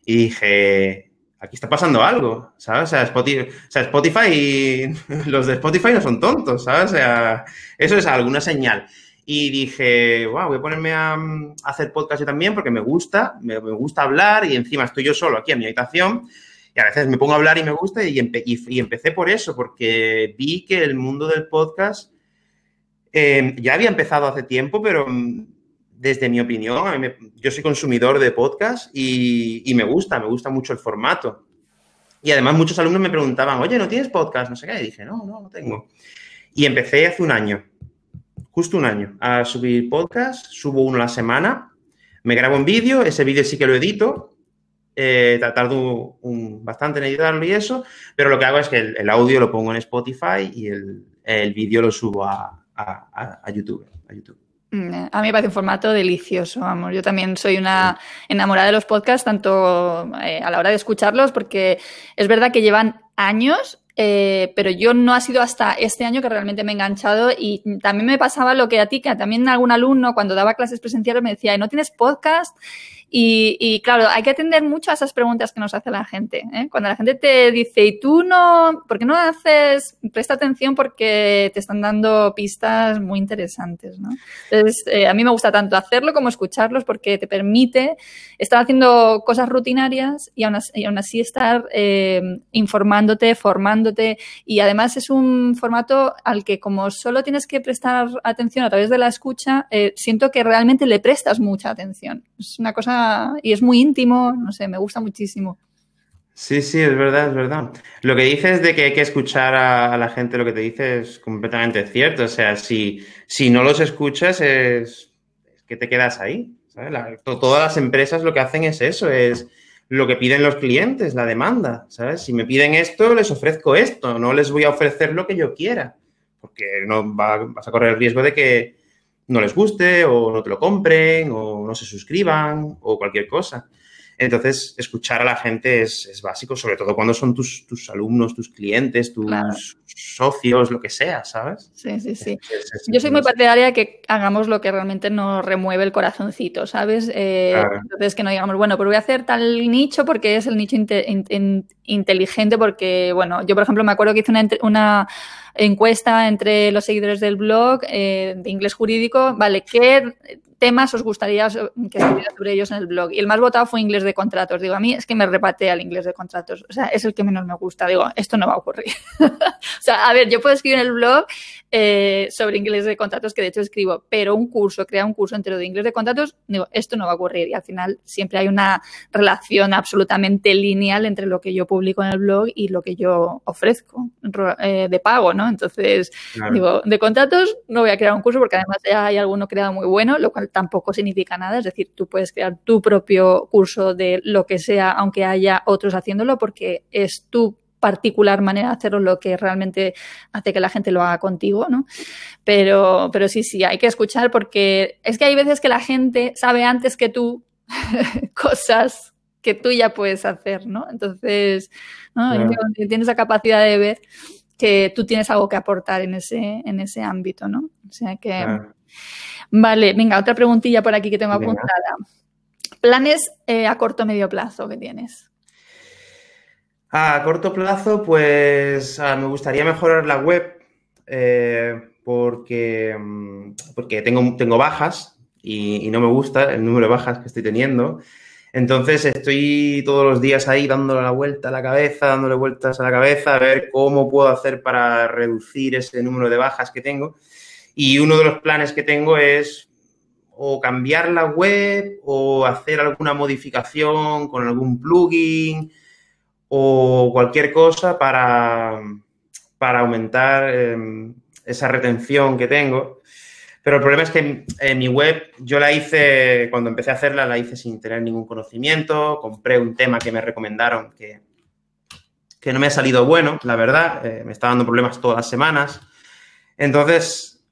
Y dije, aquí está pasando algo, ¿sabes? O sea, Spotify, o sea, Spotify [laughs] los de Spotify no son tontos, ¿sabes? O sea, eso es alguna señal. Y dije, wow, voy a ponerme a, hacer podcast yo también porque me gusta, me, me, gusta hablar y encima estoy yo solo aquí en mi habitación y a veces me pongo a hablar y me gusta y, empecé por eso, porque vi que el mundo del podcast em, ya había empezado hace tiempo, pero mm, desde mi opinión, yo soy consumidor de podcast y, me gusta, me gusta mucho el formato. Y además muchos alumnos me preguntaban, oye, ¿no tienes podcast? No sé qué. Y dije, no, no, no tengo. Y empecé hace un año, justo un año, a subir podcast. Subo uno a la semana, me grabo un vídeo, ese vídeo sí que lo edito eh, tardo un, bastante en editarlo y eso, pero lo que hago es que el, audio lo pongo en Spotify y el, el vídeo lo subo a, a, YouTube. A, YouTube. Mm, a mí me parece un formato delicioso, vamos. Yo también soy una enamorada de los podcasts, tanto eh, a la hora de escucharlos, porque es verdad que llevan años, eh, pero yo no ha sido hasta este año que realmente me he enganchado y también me pasaba lo que a ti, que también algún alumno cuando daba clases presenciales me decía, ¿no tienes podcast? Y, claro, hay que atender mucho a esas preguntas que nos hace la gente. ¿eh? Cuando la gente te dice, ¿y tú no? ¿Por qué no haces? Presta atención porque te están dando pistas muy interesantes, ¿no? Entonces, eh, a mí me gusta tanto hacerlo como escucharlos porque te permite estar haciendo cosas rutinarias y aún así, estar eh, informándote, formándote. Y además es un formato al que como solo tienes que prestar atención a través de la escucha, siento que realmente le prestas mucha atención. Es una cosa y es muy íntimo, no sé, me gusta muchísimo. Sí, sí, es verdad, es verdad. Lo que dices de que hay que escuchar a, la gente, lo que te dice es completamente cierto. O sea, si, si no los escuchas, es, que te quedas ahí. todas las empresas lo que hacen es eso, es lo que piden los clientes, la demanda. ¿sabes? Si me piden esto, les ofrezco esto, no les voy a ofrecer lo que yo quiera, porque no vas a correr el riesgo de que, no les guste o no te lo compren o no se suscriban o cualquier cosa. Entonces, escuchar a la gente es, básico, sobre todo cuando son tus, tus alumnos, tus clientes, tus socios, lo que sea, ¿sabes? Sí, sí, sí. Yo soy muy partidaria de que hagamos lo que realmente nos remueve el corazoncito, ¿sabes? Eh, entonces, que no digamos, bueno, pues voy a hacer tal nicho porque es el nicho inteligente, porque, bueno, yo, por ejemplo, me acuerdo que hice una, una encuesta entre los seguidores del blog eh, de inglés jurídico, ¿vale? ¿Qué temas os gustaría que estuviera sobre ellos en el blog? Y el más votado fue inglés de contratos. Digo, a mí es que me repate al inglés de contratos. O sea, es el que menos me gusta. Digo, esto no va a ocurrir. [laughs] o sea, a ver, yo puedo escribir en el blog eh, sobre inglés de contratos, que de hecho escribo, pero un curso, crear un curso entero de inglés de contratos, digo, esto no va a ocurrir. Y al final siempre hay una relación absolutamente lineal entre lo que yo publico en el blog y lo que yo ofrezco eh, de pago, ¿no? Entonces, digo, de contratos no voy a crear un curso porque además ya hay alguno creado muy bueno, lo cual tampoco significa nada. Es decir, tú puedes crear tu propio curso de lo que sea, aunque haya otros haciéndolo, porque es tu particular manera de hacerlo lo que realmente hace que la gente lo haga contigo, ¿no? Pero, pero sí, sí, hay que escuchar porque es que hay veces que la gente sabe antes que tú [laughs] cosas que tú ya puedes hacer, ¿no? Entonces, ¿no? tienes la capacidad de ver que tú tienes algo que aportar en ese, en ese ámbito, ¿no? O sea que... Vale, venga, otra preguntilla por aquí que tengo apuntada. ¿Planes eh, a corto o medio plazo que tienes? A corto plazo, pues ah, me gustaría mejorar la web eh, porque, mm, porque tengo, tengo bajas y, no me gusta el número de bajas que estoy teniendo. Entonces estoy todos los días ahí dándole la vuelta a la cabeza, dándole vueltas a la cabeza, a ver cómo puedo hacer para reducir ese número de bajas que tengo. Y uno de los planes que tengo es o cambiar la web o hacer alguna modificación con algún plugin o cualquier cosa para, para aumentar em, esa retención que tengo. Pero el problema es que en, mi web yo la hice, cuando empecé a hacerla, la hice sin tener ningún conocimiento, compré un tema que me recomendaron que, que no me ha salido bueno, la verdad, eh, me está dando problemas todas las semanas. Entonces,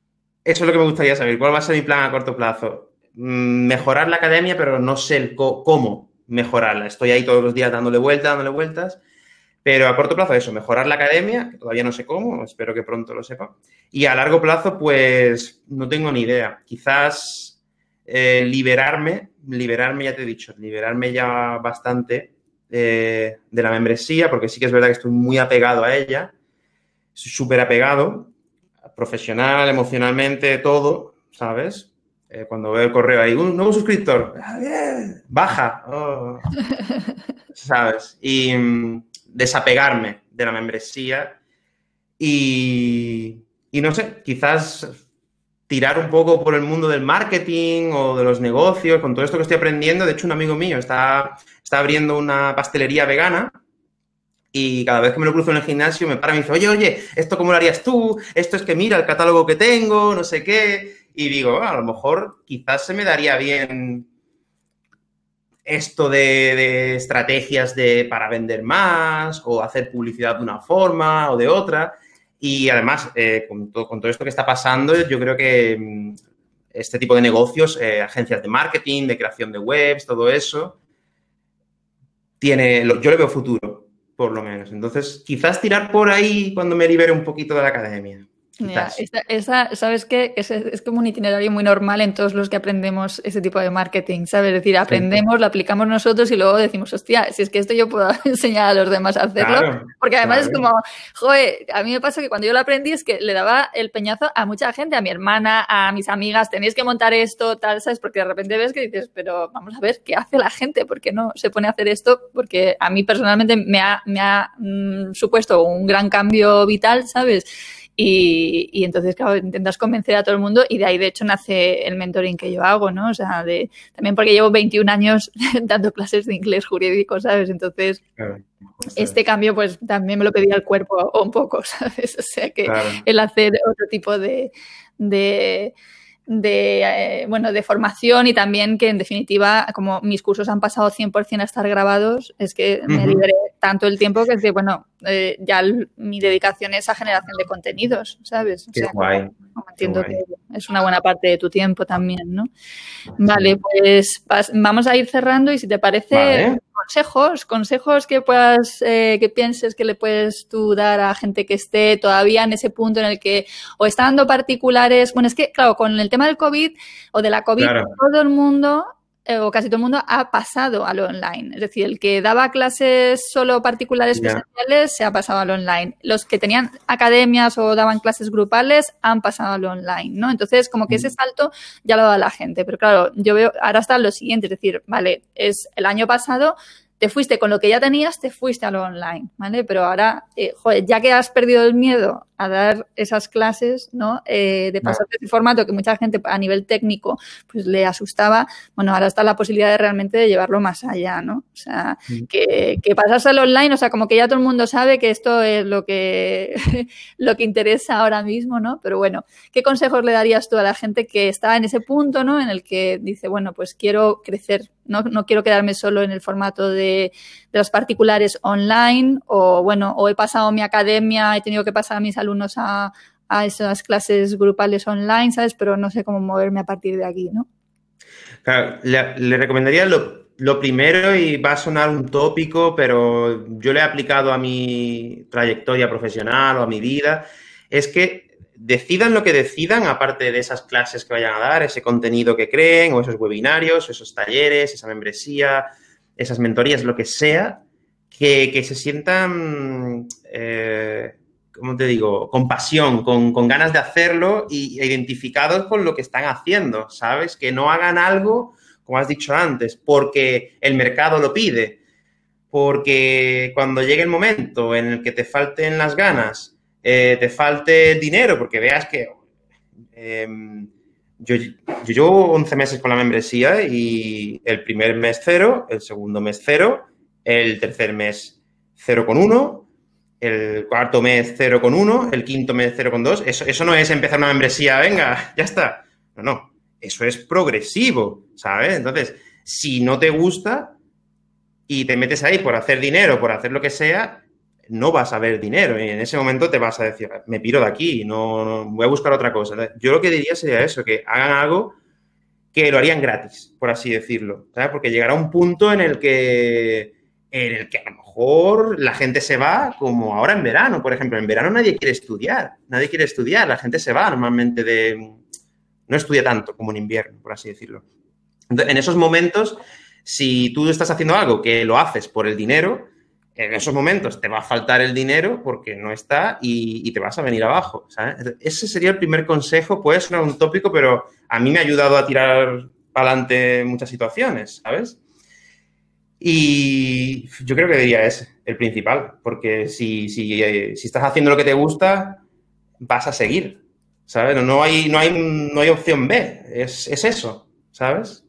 eso es lo que me gustaría saber. ¿Cuál va a ser mi plan a corto plazo? Mm, mejorar la academia, pero no sé cómo mejorarla. Estoy ahí todos los días dándole vueltas, dándole vueltas. Pero a corto plazo eso, mejorar la academia, que todavía no sé cómo, espero que pronto lo sepa. Y a largo plazo, pues no tengo ni idea. Quizás eh, liberarme, liberarme, ya te he dicho, liberarme ya bastante eh, de la membresía, porque sí que es verdad que estoy muy apegado a ella, súper apegado, profesional, emocionalmente, todo, ¿sabes? Eh, cuando veo el correo ahí, un nuevo suscriptor, ah, baja, [laughs] oh. ¿sabes? Y mm, desapegarme de la membresía y, y, no sé, quizás tirar un poco por el mundo del marketing o de los negocios, con todo esto que estoy aprendiendo. De hecho, un amigo mío está, está abriendo una pastelería vegana y cada vez que me lo cruzo en el gimnasio me para y me dice, oye, oye, ¿esto cómo lo harías tú? Esto es que mira el catálogo que tengo, no sé qué. Y digo, a lo mejor quizás se me daría bien esto de, estrategias de, para vender más o hacer publicidad de una forma o de otra. Y además, eh, con, todo, esto que está pasando, yo creo que mm, este tipo de negocios, eh, agencias de marketing, de creación de webs, todo eso, tiene, yo le veo futuro por lo menos. Entonces, quizás tirar por ahí cuando me libere un poquito de la academia. Esa, ¿sabes qué? Es, es, como un itinerario muy normal en todos los que aprendemos ese tipo de marketing, ¿sabes? Es decir, aprendemos, lo aplicamos nosotros y luego decimos, hostia, si es que esto yo puedo [laughs] enseñar a los demás a hacerlo. porque además es como, joder, a mí me pasa que cuando yo lo aprendí es que le daba el peñazo a mucha gente, a mi hermana, a mis amigas, tenéis que montar esto, tal, ¿sabes? Porque de repente ves que dices, pero vamos a ver, ¿qué hace la gente? ¿Por qué no se pone a hacer esto? Porque a mí personalmente me ha, me ha mm, supuesto un gran cambio vital, ¿sabes? Y, y, entonces, claro, intentas convencer a todo el mundo y de ahí, de hecho, nace el mentoring que yo hago, ¿no? O sea, de, también porque llevo 21 años [laughs] dando clases de inglés jurídico, ¿sabes? Entonces, este cambio, pues también me lo pedía el cuerpo un poco, [laughs] ¿sabes? O sea, que el hacer otro tipo de, de de, eh, bueno, de formación y también que en definitiva, como mis cursos han pasado 100% a estar grabados, es que me liberé tanto el tiempo que es que, bueno, eh, ya mi dedicación es a generación de contenidos, ¿sabes? Qué guay. entiendo que es una buena parte de tu tiempo también, ¿no? Vale, pues vamos a ir cerrando y si te parece, consejos, consejos que puedas, eh, que pienses que le puedes tú dar a gente que esté todavía en ese punto en el que o está dando particulares. Bueno, es que, claro, con el tema del COVID o de la COVID, todo el mundo eh, o casi todo el mundo ha pasado a lo online. Es decir, el que daba clases solo particulares presenciales se ha pasado a lo online. Los que tenían academias o daban clases grupales han pasado a lo online, ¿no? Entonces, como que ese mm. salto ya lo da la gente. Pero claro, yo veo, ahora está lo siguiente, es decir, vale, es el año pasado te fuiste con lo que ya tenías, te fuiste a lo online, ¿vale? Pero ahora, eh, joder, ya que has perdido el miedo a dar esas clases, ¿no? Eh, de pasar de ese formato que mucha gente a nivel técnico pues le asustaba, bueno, ahora está la posibilidad de realmente de llevarlo más allá, ¿no? O sea, mm. que, que pasarse al online, o sea, como que ya todo el mundo sabe que esto es lo que, [laughs] lo que interesa ahora mismo, ¿no? Pero bueno, ¿qué consejos le darías tú a la gente que está en ese punto, ¿no? En el que dice, bueno, pues quiero crecer, no, no quiero quedarme solo en el formato de, los particulares online, o bueno, o he pasado mi academia, he tenido que pasar a mis alumnos alumnos a, esas clases grupales online, ¿sabes? Pero no sé cómo moverme a partir de aquí, ¿no? Claro, le, recomendaría lo, lo, primero y va a sonar un tópico, pero yo le he aplicado a mi trayectoria profesional o a mi vida, es que decidan lo que decidan, aparte de esas clases que vayan a dar, ese contenido que creen, o esos webinarios, esos talleres, esa membresía, esas mentorías, lo que sea, que, se sientan eh, ¿cómo te digo? Con pasión, con, ganas de hacerlo y identificados con lo que están haciendo, ¿sabes? Que no hagan algo, como has dicho antes, porque el mercado lo pide, porque cuando llegue el momento en el que te falten las ganas, eh, te falte dinero, porque veas que... Em, yo, yo, llevo 11 meses con la membresía y el primer mes cero, el segundo mes cero, el tercer mes 0,1 el cuarto mes 0,1, el quinto mes 0,2. Eso, eso no es empezar una membresía, venga, [laughs] ya está. No, no, eso es progresivo, ¿sabes? Entonces, si no te gusta y te metes ahí por hacer dinero, por hacer lo que sea, no vas a ver dinero y en ese momento te vas a decir, me piro de aquí, no, no voy a buscar otra cosa. Yo lo que diría sería eso, que hagan algo que lo harían gratis, por así decirlo. Porque llegará un punto en el que en el que a lo mejor la gente se va como ahora en verano, por ejemplo. En verano nadie quiere estudiar, nadie quiere estudiar, la gente se va normalmente de... No estudia tanto como en invierno, por así decirlo. en esos momentos, si tú estás haciendo algo que lo haces por el dinero, en esos momentos te va a faltar el dinero porque no está y, te vas a venir abajo. Ese sería el primer consejo. Puede sonar un tópico, pero a mí me ha ayudado a tirar para adelante muchas situaciones, ¿sabes? Y yo creo que diría es el principal, porque si, si, si, estás haciendo lo que te gusta, vas a seguir, ¿sabes? No, hay, no, hay, no hay opción B, es, es eso, ¿sabes?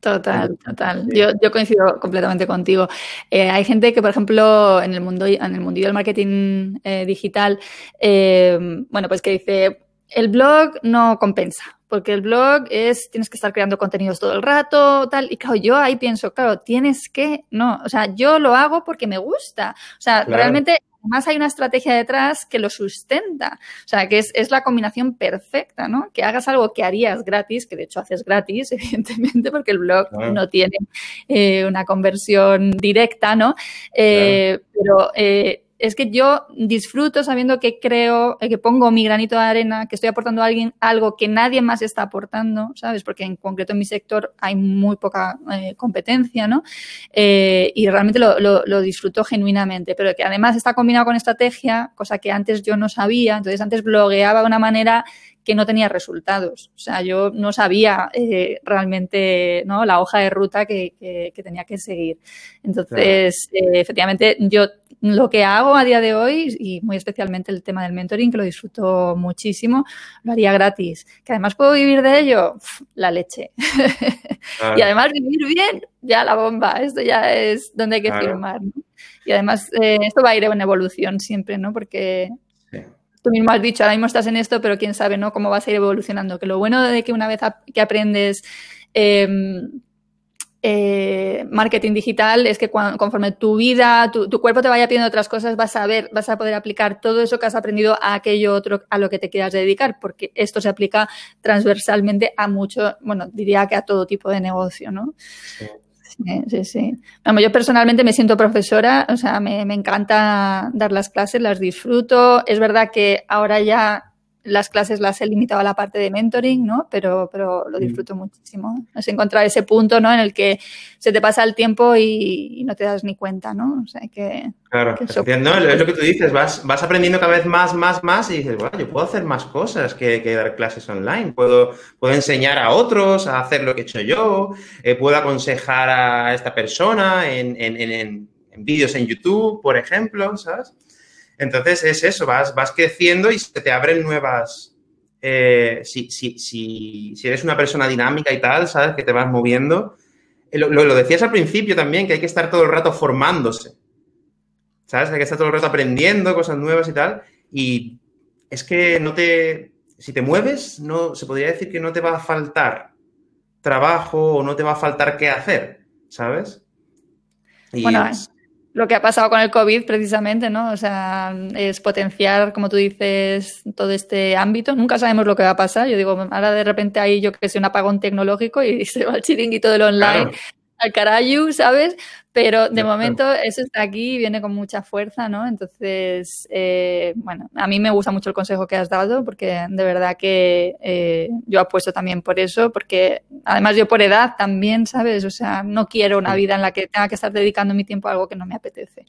Total, total. Yo, yo, coincido completamente contigo. Eh, hay gente que, por ejemplo, en el mundo, en el mundillo del marketing eh, digital, bueno, pues que dice, el blog no compensa porque el blog es, tienes que estar creando contenidos todo el rato, tal, y claro, yo ahí pienso, claro, tienes que, no, o sea, yo lo hago porque me gusta, o sea, realmente además hay una estrategia detrás que lo sustenta, o sea, que es, es, la combinación perfecta, ¿no? Que hagas algo que harías gratis, que de hecho haces gratis, [laughs] evidentemente, porque el blog no tiene eh, una conversión directa, ¿no? Eh, Pero... Es que yo disfruto sabiendo que creo, eh, que pongo mi granito de arena, que estoy aportando a alguien algo que nadie más está aportando, ¿sabes? Porque en concreto en mi sector hay muy poca eh, competencia, ¿no? Eh, y realmente lo, lo, lo, disfruto genuinamente, pero que además está combinado con estrategia, cosa que antes yo no sabía, entonces antes blogueaba de una manera que no tenía resultados. O sea, yo no sabía eh, realmente ¿no? la hoja de ruta que, que, que tenía que seguir. Entonces, claro. efectivamente, yo lo que hago a día de hoy, y muy especialmente el tema del mentoring, que lo disfruto muchísimo, lo haría gratis. Que además puedo vivir de ello, la leche. [laughs] Claro. y además vivir bien, ya la bomba. Esto ya es donde hay que claro. firmar. ¿no? Y además, eh, esto va a ir en evolución siempre, ¿no? Porque tú mismo has dicho, ahora mismo estás en esto, pero quién sabe, ¿no? Cómo vas a ir evolucionando. Que lo bueno de que una vez que aprendes eh, eh, marketing digital es que cuando, conforme tu vida, tu, tu, cuerpo te vaya pidiendo otras cosas, vas a ver, vas a poder aplicar todo eso que has aprendido a aquello otro a lo que te quieras dedicar, porque esto se aplica transversalmente a mucho, bueno, diría que a todo tipo de negocio, ¿no? Sí. Sí, sí, sí. Vamos, yo personalmente me siento profesora, o sea, me, me, encanta dar las clases, las disfruto. Es verdad que ahora ya las clases las he limitado a la parte de mentoring, ¿no? Pero, pero lo disfruto mm. muchísimo. Es encontrar ese punto, ¿no? En el que se te pasa el tiempo y, y no te das ni cuenta, ¿no? O sea, que... Claro, que no, es lo que tú dices, vas, vas aprendiendo cada vez más, más, más y dices, bueno, yo puedo hacer más cosas que, que dar clases online, puedo, puedo enseñar a otros a hacer lo que he hecho yo, eh, puedo aconsejar a esta persona en, en, en, en vídeos en YouTube, por ejemplo, ¿sabes? Entonces es eso, vas, vas creciendo y se te abren nuevas... Eh, si, si, si, si, eres una persona dinámica y tal, ¿sabes? Que te vas moviendo. Eh, lo, lo, decías al principio también, que hay que estar todo el rato formándose. ¿Sabes? Hay que estar todo el rato aprendiendo cosas nuevas y tal. Y es que no te... Si te mueves, no, se podría decir que no te va a faltar trabajo o no te va a faltar qué hacer, ¿sabes? Y bueno, es lo que ha pasado con el COVID precisamente, ¿no? O sea, es potenciar, como tú dices, todo este ámbito. Nunca sabemos lo que va a pasar. Yo digo, ahora de repente hay, yo que sé, un apagón tecnológico y [laughs] se va el chiringuito del online. Al carayu, ¿sabes? Pero de momento eso está aquí y viene con mucha fuerza, ¿no? Entonces, eh, bueno, a mí me gusta mucho el consejo que has dado porque de verdad que eh, yo apuesto también por eso, porque además yo por edad también, ¿sabes? O sea, no quiero una vida en la que tenga que estar dedicando mi tiempo a algo que no me apetece.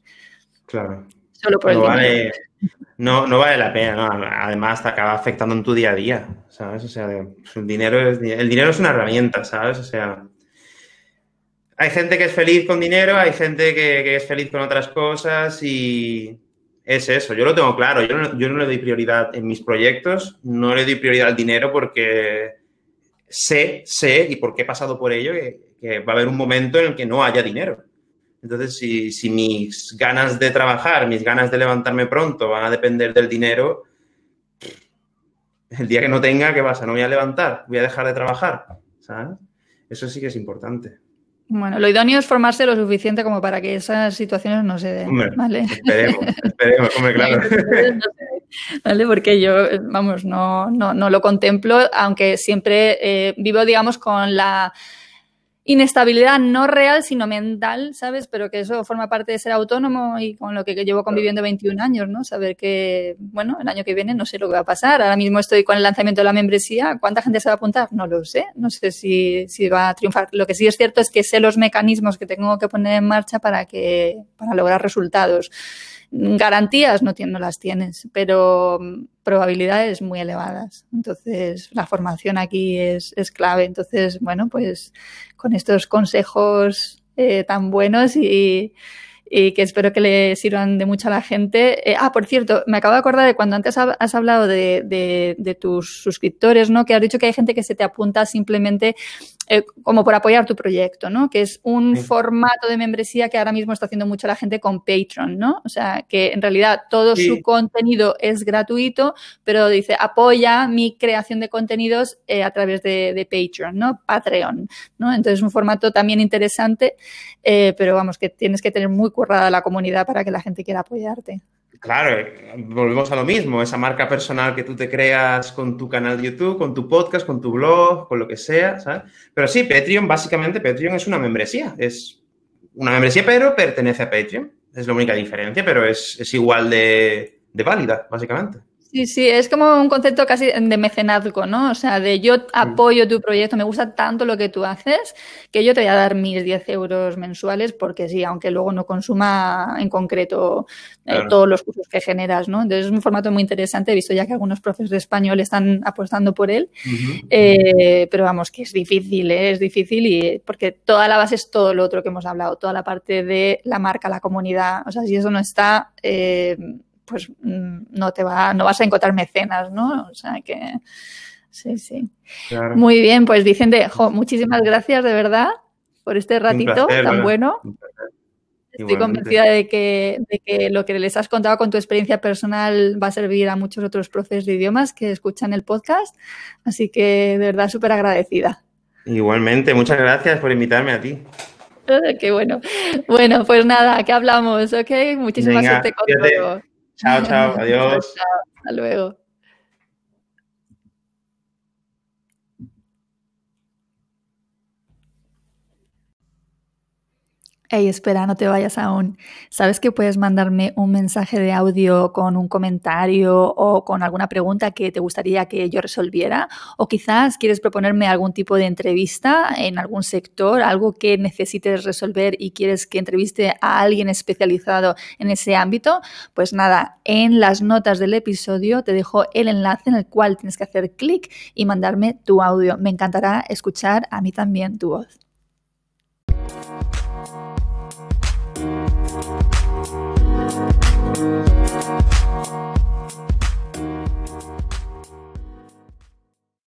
Claro. Solo por no el vale, dinero. No, no vale la pena, ¿no? Además te acaba afectando en tu día a día, ¿sabes? O sea, el dinero es, el dinero es una herramienta, ¿sabes? O sea, hay gente que es feliz con dinero, hay gente que, que, es feliz con otras cosas y es eso. Yo lo tengo claro. Yo no, yo no, le doy prioridad en mis proyectos, no le doy prioridad al dinero porque sé, sé y porque he pasado por ello que, que va a haber un momento en el que no haya dinero. Entonces, si, si, mis ganas de trabajar, mis ganas de levantarme pronto van a depender del dinero, el día que no tenga, ¿qué pasa? No voy a levantar, voy a dejar de trabajar. ¿sabes? Eso sí que es importante. Bueno, lo idóneo es formarse lo suficiente como para que esas situaciones no se den. Hombre, ¿vale? Esperemos, esperemos, hombre, claro. [laughs] ¿Vale? Porque yo, vamos, no, no, no lo contemplo, aunque siempre eh, vivo, digamos, con la inestabilidad no real, sino mental, ¿sabes? Pero que eso forma parte de ser autónomo y con lo que llevo conviviendo 21 años, ¿no? Saber que, bueno, el año que viene no sé lo que va a pasar. Ahora mismo estoy con el lanzamiento de la membresía. ¿Cuánta gente se va a apuntar? No lo sé. No sé si, si va a triunfar. Lo que sí es cierto es que sé los mecanismos que tengo que poner en marcha para que, para lograr resultados. Garantías no, no las tienes, pero probabilidades muy elevadas. Entonces, la formación aquí es, es clave. Entonces, bueno, pues con estos consejos eh, tan buenos y que espero que le sirvan de mucho a la gente. Eh, ah, por cierto, me acabo de acordar de cuando antes has hablado de, de, de, tus suscriptores, ¿no? Que has dicho que hay gente que se te apunta simplemente eh, como por apoyar tu proyecto, ¿no? Que es un sí. formato de membresía que ahora mismo está haciendo mucho la gente con Patreon, ¿no? O sea, que en realidad todo sí. su contenido es gratuito, pero dice apoya mi creación de contenidos eh, a través de, de, Patreon, ¿no? Patreon, ¿no? Entonces un formato también interesante, pero vamos, que tienes que tener muy currada la comunidad para que la gente quiera apoyarte. Claro, eh, volvemos a lo mismo, esa marca personal que tú te creas con tu canal de YouTube, con tu podcast, con tu blog, con lo que sea, ¿sabes? Pero sí, Patreon, básicamente, Patreon es una membresía, es una membresía, pero pertenece a Patreon. Es la única diferencia, pero es, igual de válida, básicamente. Sí, sí, es como un concepto casi de mecenazgo, ¿no? O sea, de yo apoyo tu proyecto, me gusta tanto lo que tú haces, que yo te voy a dar mis 10 euros mensuales porque sí, aunque luego no consuma en concreto eh, todos los cursos que generas, ¿no? Entonces es un formato muy interesante, he visto ya que algunos profes de español están apostando por él, eh, pero vamos, que es difícil, ¿eh? es difícil y porque toda la base es todo lo otro que hemos hablado, toda la parte de la marca, la comunidad, o sea, si eso no está... Eh, pues mm, no te va, no vas a encontrar mecenas, ¿no? O sea que sí, sí. Muy bien, pues dicen de, muchísimas gracias de verdad por este ratito tan bueno. Estoy convencida de que, de que, lo que les has contado con tu experiencia personal va a servir a muchos otros profes de idiomas que escuchan el podcast. Así que de verdad súper agradecida. Igualmente, muchas gracias por invitarme a ti. [laughs] Qué bueno. Bueno, pues nada, que hablamos, ¿ok? Muchísimas suerte con todo. Chao, chao, adiós. Chao, hasta luego. Hey, espera, no te vayas aún. ¿Sabes que puedes mandarme un mensaje de audio con un comentario o con alguna pregunta que te gustaría que yo resolviera? O quizás quieres proponerme algún tipo de entrevista en algún sector, algo que necesites resolver y quieres que entreviste a alguien especializado en ese ámbito. Pues nada, en las notas del episodio te dejo el enlace en el cual tienes que hacer clic y mandarme tu audio. Me encantará escuchar a mí también tu voz. Bye.